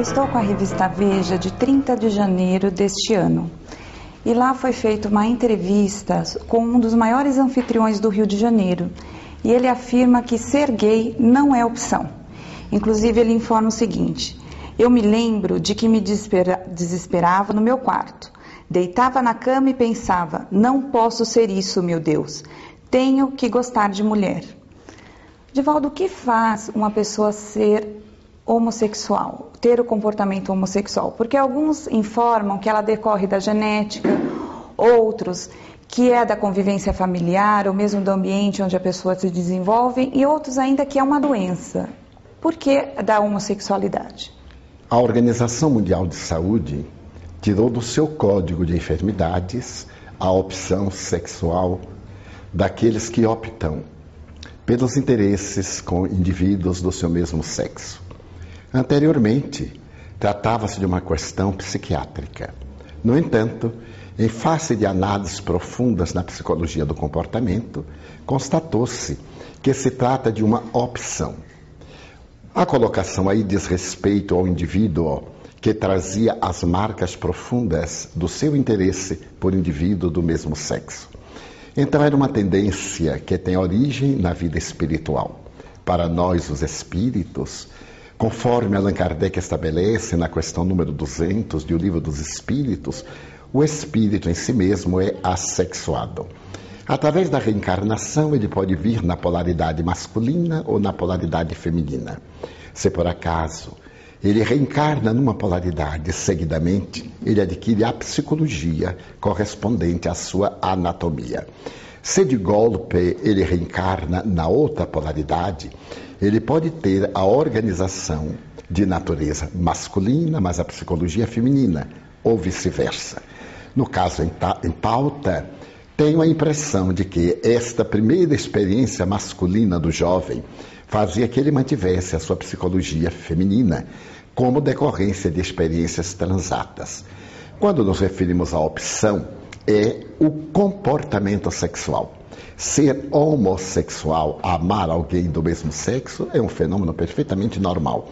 Eu estou com a revista Veja de 30 de janeiro deste ano. E lá foi feita uma entrevista com um dos maiores anfitriões do Rio de Janeiro. E ele afirma que ser gay não é opção. Inclusive, ele informa o seguinte: Eu me lembro de que me desesperava no meu quarto. Deitava na cama e pensava: não posso ser isso, meu Deus. Tenho que gostar de mulher. Divaldo, o que faz uma pessoa ser homossexual, ter o comportamento homossexual? Porque alguns informam que ela decorre da genética, outros que é da convivência familiar ou mesmo do ambiente onde a pessoa se desenvolve, e outros ainda que é uma doença. Por que da homossexualidade? A Organização Mundial de Saúde tirou do seu código de enfermidades a opção sexual daqueles que optam pelos interesses com indivíduos do seu mesmo sexo. Anteriormente, tratava-se de uma questão psiquiátrica. No entanto, em face de análises profundas na psicologia do comportamento, constatou-se que se trata de uma opção. A colocação aí diz respeito ao indivíduo que trazia as marcas profundas do seu interesse por indivíduo do mesmo sexo. Então, era uma tendência que tem origem na vida espiritual. Para nós, os espíritos, Conforme Allan Kardec estabelece na questão número 200 do Livro dos Espíritos, o espírito em si mesmo é assexuado. Através da reencarnação, ele pode vir na polaridade masculina ou na polaridade feminina. Se por acaso ele reencarna numa polaridade seguidamente, ele adquire a psicologia correspondente à sua anatomia. Se de golpe ele reencarna na outra polaridade, ele pode ter a organização de natureza masculina, mas a psicologia feminina, ou vice-versa. No caso em pauta, tenho a impressão de que esta primeira experiência masculina do jovem fazia que ele mantivesse a sua psicologia feminina como decorrência de experiências transatas. Quando nos referimos à opção, é o comportamento sexual. Ser homossexual, amar alguém do mesmo sexo, é um fenômeno perfeitamente normal.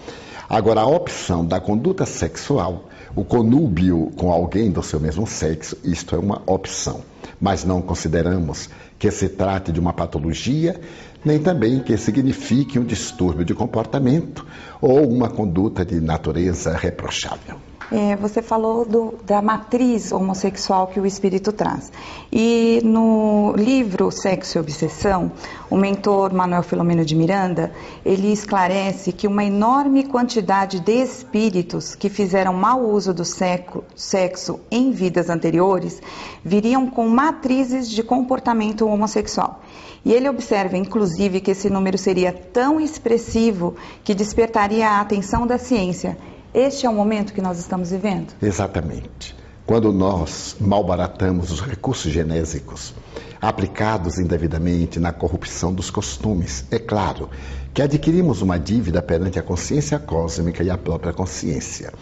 Agora, a opção da conduta sexual, o conúbio com alguém do seu mesmo sexo, isto é uma opção. Mas não consideramos que se trate de uma patologia, nem também que signifique um distúrbio de comportamento ou uma conduta de natureza reprochável. É, você falou do, da matriz homossexual que o espírito traz. E no livro Sexo e Obsessão, o mentor Manuel Filomeno de Miranda, ele esclarece que uma enorme quantidade de espíritos que fizeram mau uso do sexo em vidas anteriores viriam com matrizes de comportamento homossexual. E ele observa, inclusive, que esse número seria tão expressivo que despertaria a atenção da ciência este é o momento que nós estamos vivendo? Exatamente. Quando nós malbaratamos os recursos genésicos aplicados indevidamente na corrupção dos costumes, é claro que adquirimos uma dívida perante a consciência cósmica e a própria consciência.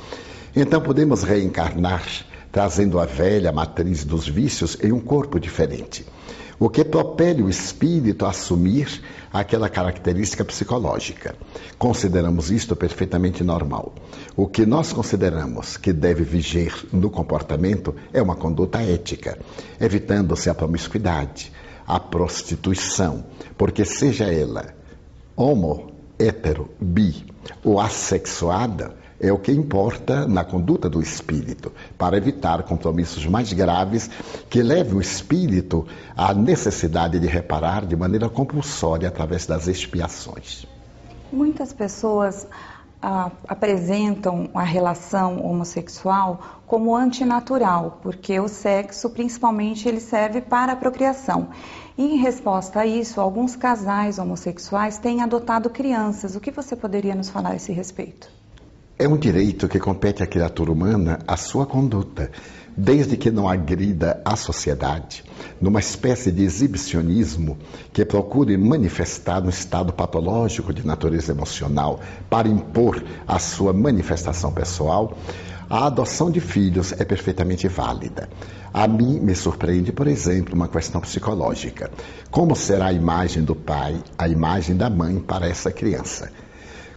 Então podemos reencarnar trazendo a velha matriz dos vícios em um corpo diferente o que propele o espírito a assumir aquela característica psicológica. Consideramos isto perfeitamente normal. O que nós consideramos que deve viger no comportamento é uma conduta ética, evitando-se a promiscuidade, a prostituição, porque seja ela homo, hétero, bi ou assexuada, é o que importa na conduta do espírito, para evitar compromissos mais graves que levem o espírito à necessidade de reparar de maneira compulsória através das expiações. Muitas pessoas ah, apresentam a relação homossexual como antinatural, porque o sexo, principalmente, ele serve para a procriação. E em resposta a isso, alguns casais homossexuais têm adotado crianças. O que você poderia nos falar a esse respeito? É um direito que compete à criatura humana a sua conduta, desde que não agrida a sociedade, numa espécie de exibicionismo que procure manifestar um estado patológico de natureza emocional para impor a sua manifestação pessoal, a adoção de filhos é perfeitamente válida. A mim me surpreende, por exemplo, uma questão psicológica. Como será a imagem do pai, a imagem da mãe para essa criança?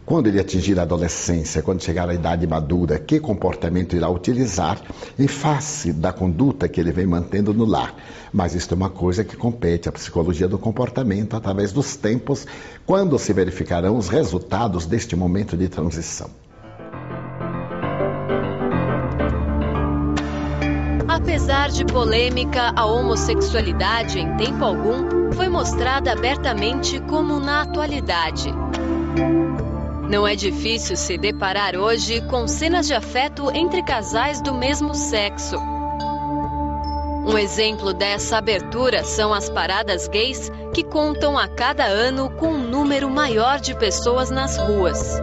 Quando ele atingir a adolescência, quando chegar à idade madura, que comportamento irá utilizar em face da conduta que ele vem mantendo no lar. Mas isso é uma coisa que compete à psicologia do comportamento através dos tempos, quando se verificarão os resultados deste momento de transição. Apesar de polêmica, a homossexualidade em tempo algum foi mostrada abertamente como na atualidade. Não é difícil se deparar hoje com cenas de afeto entre casais do mesmo sexo. Um exemplo dessa abertura são as paradas gays, que contam a cada ano com um número maior de pessoas nas ruas.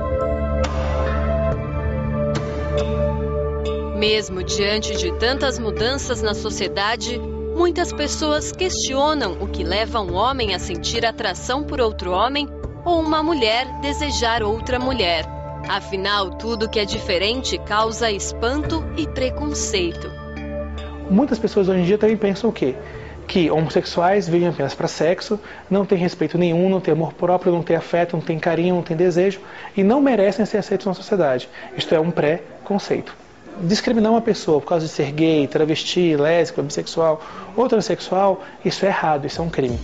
Mesmo diante de tantas mudanças na sociedade, muitas pessoas questionam o que leva um homem a sentir atração por outro homem ou uma mulher desejar outra mulher. Afinal, tudo que é diferente causa espanto e preconceito. Muitas pessoas hoje em dia também pensam o quê? Que homossexuais vivem apenas para sexo, não têm respeito nenhum, não têm amor próprio, não têm afeto, não têm carinho, não têm desejo e não merecem ser aceitos na sociedade. Isto é um pré-conceito. Discriminar uma pessoa por causa de ser gay, travesti, lésbica, bissexual ou transexual, isso é errado, isso é um crime.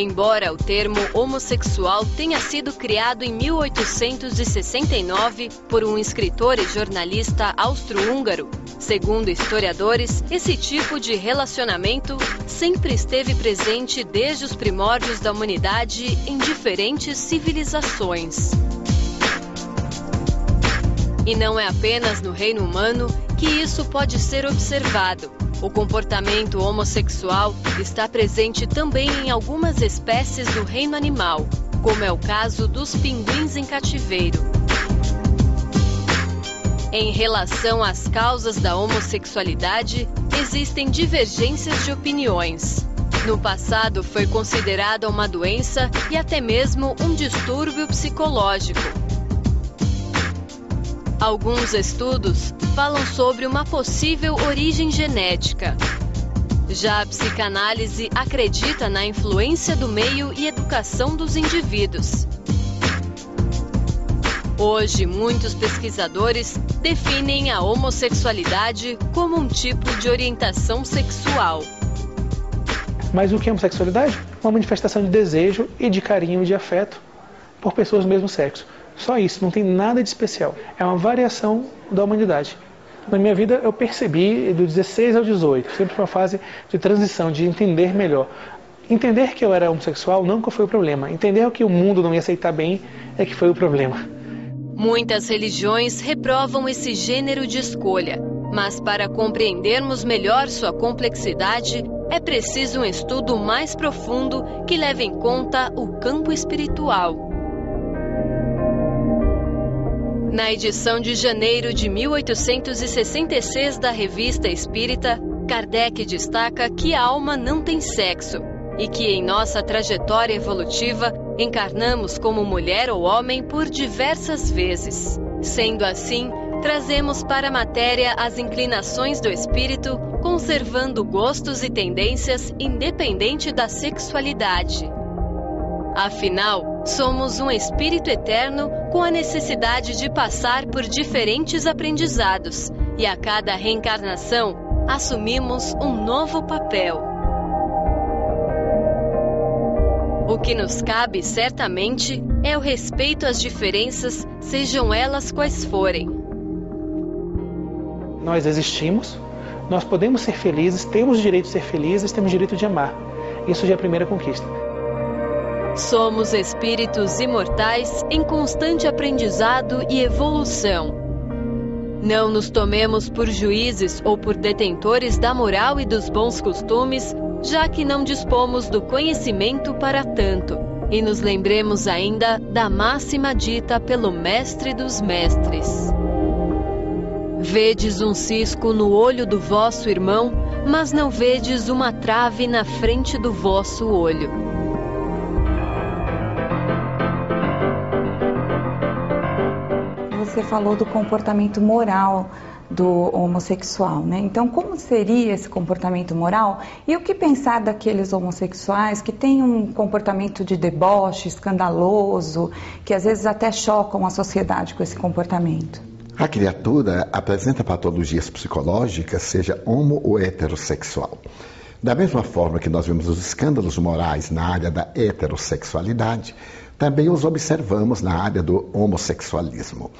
Embora o termo homossexual tenha sido criado em 1869 por um escritor e jornalista austro-húngaro, segundo historiadores, esse tipo de relacionamento sempre esteve presente desde os primórdios da humanidade em diferentes civilizações. E não é apenas no reino humano que isso pode ser observado. O comportamento homossexual está presente também em algumas espécies do reino animal, como é o caso dos pinguins em cativeiro. Em relação às causas da homossexualidade, existem divergências de opiniões. No passado, foi considerada uma doença e até mesmo um distúrbio psicológico. Alguns estudos falam sobre uma possível origem genética. Já a psicanálise acredita na influência do meio e educação dos indivíduos. Hoje, muitos pesquisadores definem a homossexualidade como um tipo de orientação sexual. Mas o que é homossexualidade? Uma manifestação de desejo e de carinho e de afeto por pessoas do mesmo sexo. Só isso, não tem nada de especial. É uma variação da humanidade. Na minha vida eu percebi do 16 ao 18, sempre uma fase de transição, de entender melhor. Entender que eu era homossexual nunca foi o problema. Entender que o mundo não ia aceitar bem é que foi o problema. Muitas religiões reprovam esse gênero de escolha, mas para compreendermos melhor sua complexidade, é preciso um estudo mais profundo que leve em conta o campo espiritual. Na edição de janeiro de 1866 da Revista Espírita, Kardec destaca que a alma não tem sexo e que em nossa trajetória evolutiva encarnamos como mulher ou homem por diversas vezes. Sendo assim, trazemos para a matéria as inclinações do espírito, conservando gostos e tendências independente da sexualidade. Afinal, somos um espírito eterno com a necessidade de passar por diferentes aprendizados e a cada reencarnação assumimos um novo papel. O que nos cabe certamente é o respeito às diferenças, sejam elas quais forem. Nós existimos, nós podemos ser felizes, temos o direito de ser felizes, temos o direito de amar. Isso já é a primeira conquista. Somos espíritos imortais em constante aprendizado e evolução. Não nos tomemos por juízes ou por detentores da moral e dos bons costumes, já que não dispomos do conhecimento para tanto. E nos lembremos ainda da máxima dita pelo Mestre dos Mestres: Vedes um cisco no olho do vosso irmão, mas não vedes uma trave na frente do vosso olho. Você falou do comportamento moral do homossexual, né? Então, como seria esse comportamento moral e o que pensar daqueles homossexuais que têm um comportamento de deboche, escandaloso, que às vezes até chocam a sociedade com esse comportamento? A criatura apresenta patologias psicológicas, seja homo ou heterossexual. Da mesma forma que nós vemos os escândalos morais na área da heterossexualidade, também os observamos na área do homossexualismo.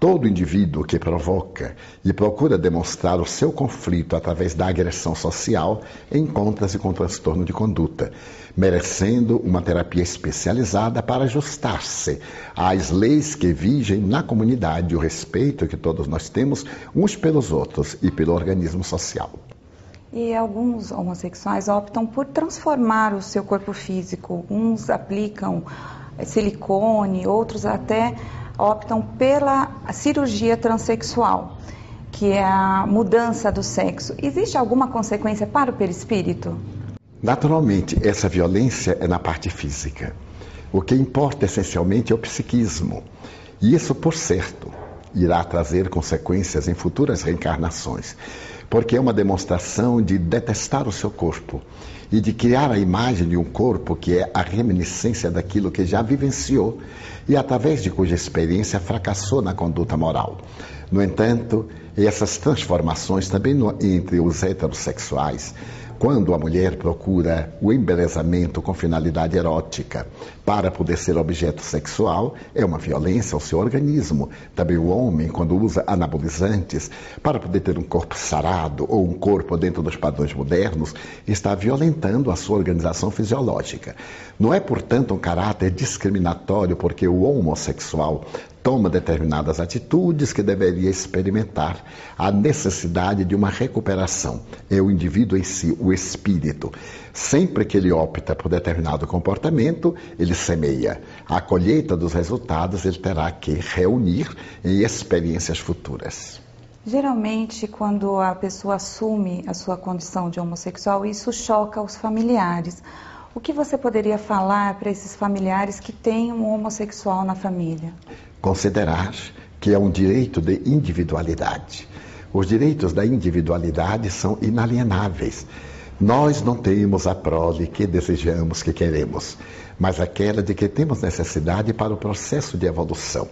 Todo indivíduo que provoca e procura demonstrar o seu conflito através da agressão social encontra-se com transtorno de conduta, merecendo uma terapia especializada para ajustar-se às leis que vigem na comunidade o respeito que todos nós temos uns pelos outros e pelo organismo social. E alguns homossexuais optam por transformar o seu corpo físico. Uns aplicam silicone, outros até optam pela cirurgia transexual, que é a mudança do sexo. Existe alguma consequência para o perispírito? Naturalmente, essa violência é na parte física. O que importa essencialmente é o psiquismo. E isso, por certo, irá trazer consequências em futuras reencarnações, porque é uma demonstração de detestar o seu corpo e de criar a imagem de um corpo que é a reminiscência daquilo que já vivenciou e através de cuja experiência fracassou na conduta moral. No entanto, essas transformações também no, entre os heterossexuais quando a mulher procura o embelezamento com finalidade erótica para poder ser objeto sexual, é uma violência ao seu organismo. Também o homem, quando usa anabolizantes para poder ter um corpo sarado ou um corpo dentro dos padrões modernos, está violentando a sua organização fisiológica. Não é, portanto, um caráter discriminatório porque o homossexual toma determinadas atitudes que deveria experimentar a necessidade de uma recuperação. É o indivíduo em si, o espírito. Sempre que ele opta por determinado comportamento, ele semeia. A colheita dos resultados ele terá que reunir em experiências futuras. Geralmente, quando a pessoa assume a sua condição de homossexual, isso choca os familiares. O que você poderia falar para esses familiares que têm um homossexual na família? Considerar que é um direito de individualidade. Os direitos da individualidade são inalienáveis. Nós não temos a prole que desejamos, que queremos, mas aquela de que temos necessidade para o processo de evolução.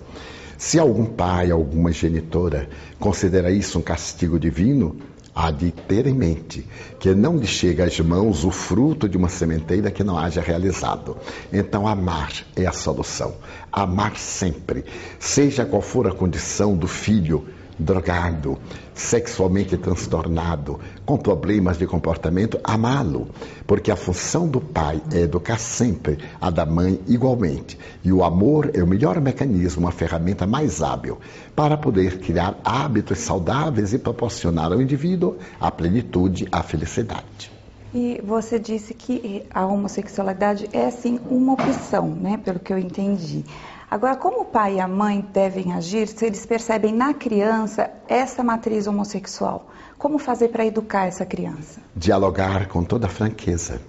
Se algum pai, alguma genitora considera isso um castigo divino, há de ter em mente que não lhe chega às mãos o fruto de uma sementeira que não haja realizado. Então, amar é a solução. Amar sempre, seja qual for a condição do filho drogado, sexualmente transtornado, com problemas de comportamento, amá-lo, porque a função do pai é educar sempre, a da mãe igualmente. E o amor é o melhor mecanismo, a ferramenta mais hábil para poder criar hábitos saudáveis e proporcionar ao indivíduo a plenitude, a felicidade. E você disse que a homossexualidade é sim uma opção, né, pelo que eu entendi. Agora, como o pai e a mãe devem agir se eles percebem na criança essa matriz homossexual? Como fazer para educar essa criança? Dialogar com toda franqueza.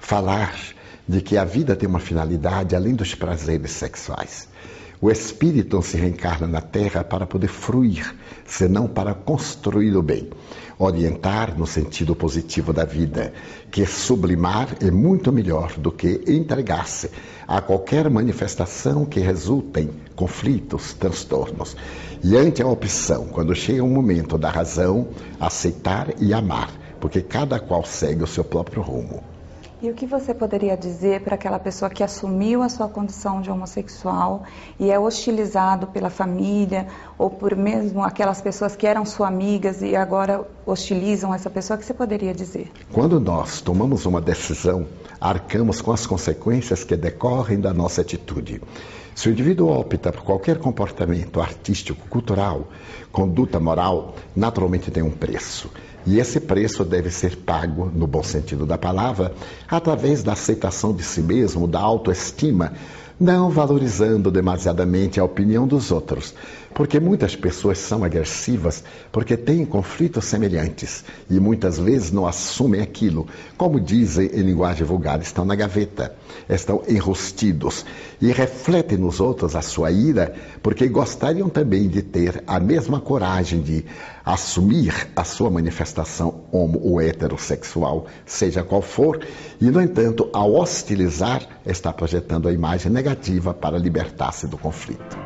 Falar de que a vida tem uma finalidade além dos prazeres sexuais. O espírito se reencarna na Terra para poder fruir, senão para construir o bem orientar no sentido positivo da vida, que sublimar é muito melhor do que entregar-se a qualquer manifestação que resulte em conflitos, transtornos. E ante a opção, quando chega o momento da razão, aceitar e amar, porque cada qual segue o seu próprio rumo. E o que você poderia dizer para aquela pessoa que assumiu a sua condição de homossexual e é hostilizado pela família ou por mesmo aquelas pessoas que eram suas amigas e agora hostilizam essa pessoa? O que você poderia dizer? Quando nós tomamos uma decisão, arcamos com as consequências que decorrem da nossa atitude. Se o indivíduo opta por qualquer comportamento artístico, cultural, conduta moral, naturalmente tem um preço. E esse preço deve ser pago, no bom sentido da palavra, através da aceitação de si mesmo, da autoestima, não valorizando demasiadamente a opinião dos outros, Porque muitas pessoas são agressivas porque têm conflitos semelhantes e muitas vezes não assumem aquilo. Como dizem em linguagem vulgar, estão na gaveta, estão enrostidos e refletem nos outros a sua ira porque gostariam também de ter a mesma coragem de assumir a sua manifestação homo ou heterossexual, seja qual for, e, no entanto, ao hostilizar, está projetando a imagem negativa para libertar-se do conflito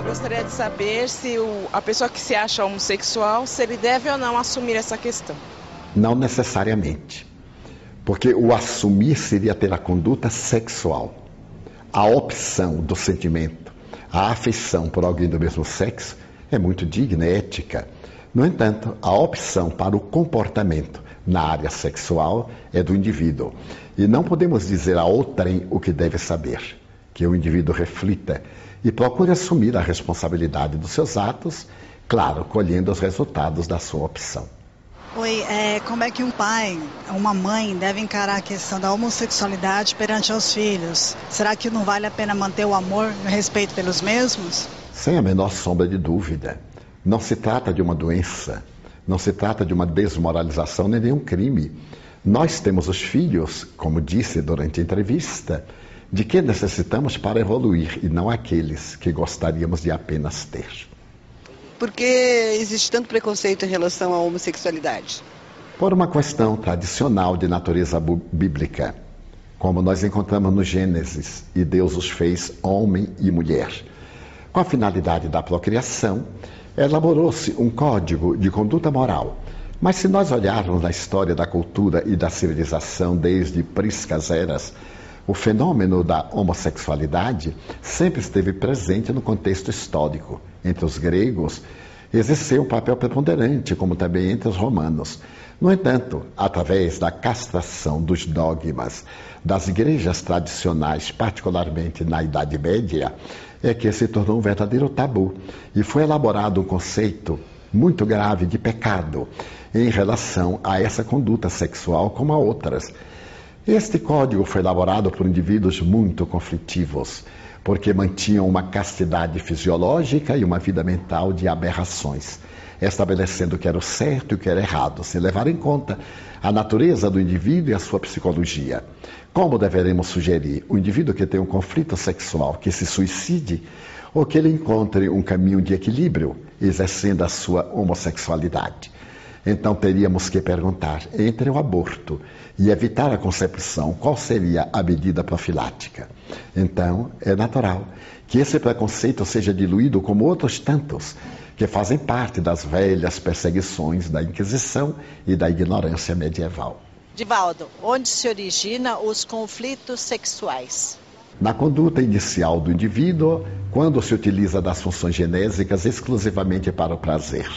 gostaria de saber se o, a pessoa que se acha homossexual, se ele deve ou não assumir essa questão. Não necessariamente. Porque o assumir seria ter a conduta sexual, a opção do sentimento, a afeição por alguém do mesmo sexo é muito digna, é ética. No entanto, a opção para o comportamento na área sexual é do indivíduo. E não podemos dizer a outrem o que deve saber, que o indivíduo reflita e procure assumir a responsabilidade dos seus atos, claro, colhendo os resultados da sua opção. Oi, é, como é que um pai, uma mãe deve encarar a questão da homossexualidade perante os filhos? Será que não vale a pena manter o amor e o respeito pelos mesmos? Sem a menor sombra de dúvida. Não se trata de uma doença, não se trata de uma desmoralização nem de um crime. Nós temos os filhos, como disse durante a entrevista, de que necessitamos para evoluir e não aqueles que gostaríamos de apenas ter. Por que existe tanto preconceito em relação à homossexualidade? Por uma questão tradicional de natureza bíblica, como nós encontramos no Gênesis, e Deus os fez homem e mulher. Com a finalidade da procriação, elaborou-se um código de conduta moral. Mas se nós olharmos na história da cultura e da civilização desde priscas eras, o fenômeno da homossexualidade sempre esteve presente no contexto histórico. Entre os gregos, exerceu um papel preponderante, como também entre os romanos. No entanto, através da castração dos dogmas das igrejas tradicionais, particularmente na Idade Média, é que se tornou um verdadeiro tabu e foi elaborado um conceito muito grave de pecado em relação a essa conduta sexual como a outras. Este código foi elaborado por indivíduos muito conflitivos, porque mantinham uma castidade fisiológica e uma vida mental de aberrações, estabelecendo o que era o certo e o que era errado, sem levar em conta a natureza do indivíduo e a sua psicologia. Como deveremos sugerir o indivíduo que tem um conflito sexual que se suicide ou que ele encontre um caminho de equilíbrio exercendo a sua homossexualidade? Então teríamos que perguntar entre o aborto e evitar a concepção, qual seria a medida profilática? Então, é natural que esse preconceito seja diluído como outros tantos que fazem parte das velhas perseguições da Inquisição e da ignorância medieval. Divaldo, onde se origina os conflitos sexuais? Na conduta inicial do indivíduo, quando se utiliza das funções genésicas exclusivamente para o prazer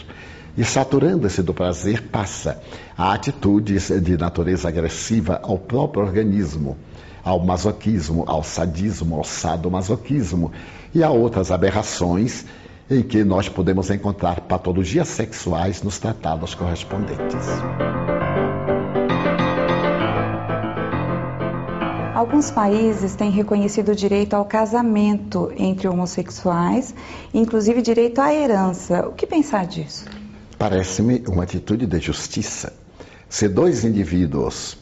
e saturando-se do prazer, passa a atitudes de natureza agressiva ao próprio organismo, ao masoquismo, ao sadismo, ao sadomasoquismo e a outras aberrações em que nós podemos encontrar patologias sexuais nos tratados correspondentes. Alguns países têm reconhecido o direito ao casamento entre homossexuais, inclusive direito à herança. O que pensar disso? Parece-me uma atitude de justiça. Se dois indivíduos,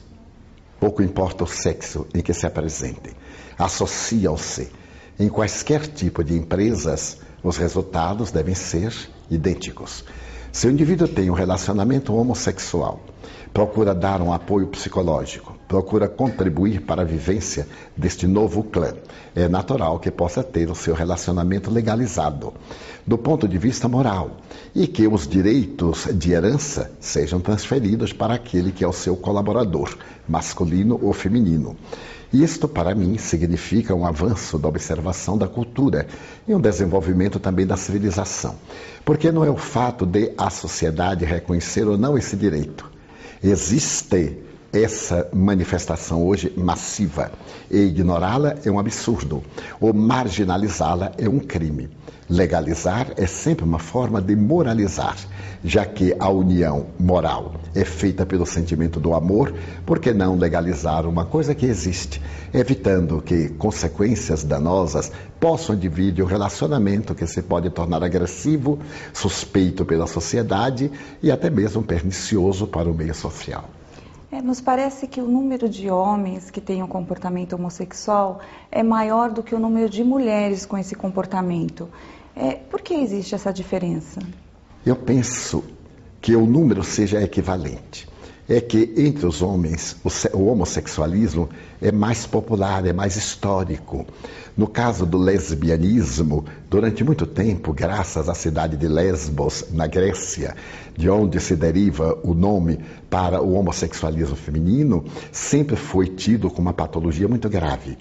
pouco importa o sexo em que se apresentem, associam-se em quaisquer tipo de empresas, os resultados devem ser idênticos. Se o indivíduo tem um relacionamento homossexual, procura dar um apoio psicológico, procura contribuir para a vivência deste novo clã, é natural que possa ter o seu relacionamento legalizado do ponto de vista moral e que os direitos de herança sejam transferidos para aquele que é o seu colaborador, masculino ou feminino. Isto, para mim, significa um avanço da observação da cultura e um desenvolvimento também da civilização. Porque não é o fato de a sociedade reconhecer ou não esse direito. Existe essa manifestação hoje massiva. E ignorá-la é um absurdo, ou marginalizá-la é um crime. Legalizar é sempre uma forma de moralizar, já que a união moral é feita pelo sentimento do amor, por que não legalizar uma coisa que existe, evitando que consequências danosas possam dividir o relacionamento que se pode tornar agressivo, suspeito pela sociedade e até mesmo pernicioso para o meio social? É, nos parece que o número de homens que têm um comportamento homossexual é maior do que o número de mulheres com esse comportamento. É, por que existe essa diferença? Eu penso que o número seja equivalente. É que entre os homens o, homossexualismo é mais popular, é mais histórico. No caso do lesbianismo, durante muito tempo, graças à cidade de Lesbos, na Grécia, de onde se deriva o nome para o homossexualismo feminino, sempre foi tido como uma patologia muito grave.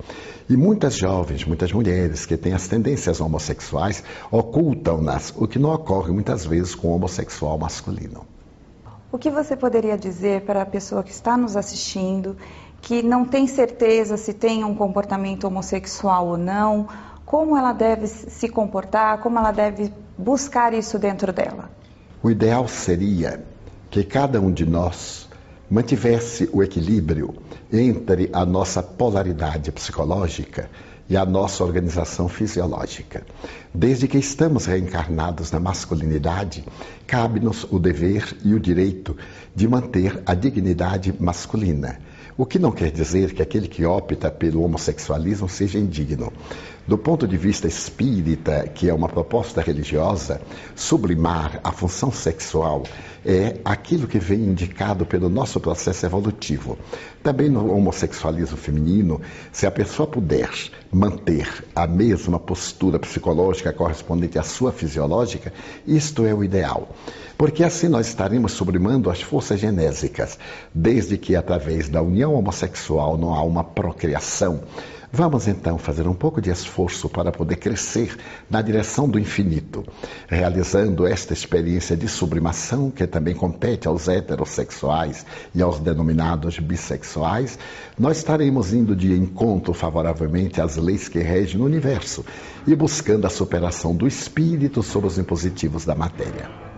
E muitas jovens, muitas mulheres que têm as tendências homossexuais ocultam-nas, o que não ocorre muitas vezes com o homossexual masculino. O que você poderia dizer para a pessoa que está nos assistindo, que não tem certeza se tem um comportamento homossexual ou não, como ela deve se comportar, como ela deve buscar isso dentro dela? O ideal seria que cada um de nós mantivesse o equilíbrio entre a nossa polaridade psicológica e a nossa organização fisiológica. Desde que estamos reencarnados na masculinidade, cabe-nos o dever e o direito de manter a dignidade masculina. O que não quer dizer que aquele que opta pelo homossexualismo seja indigno. Do ponto de vista espírita, que é uma proposta religiosa, sublimar a função sexual é aquilo que vem indicado pelo nosso processo evolutivo. Também no homossexualismo feminino, se a pessoa puder manter a mesma postura psicológica correspondente à sua fisiológica, isto é o ideal. Porque assim nós estaremos sublimando as forças genésicas, desde que através da união homossexual não há uma procriação Vamos então fazer um pouco de esforço para poder crescer na direção do infinito, realizando esta experiência de sublimação que também compete aos heterossexuais e aos denominados bissexuais. Nós estaremos indo de encontro favoravelmente às leis que regem no universo e buscando a superação do espírito sobre os impositivos da matéria.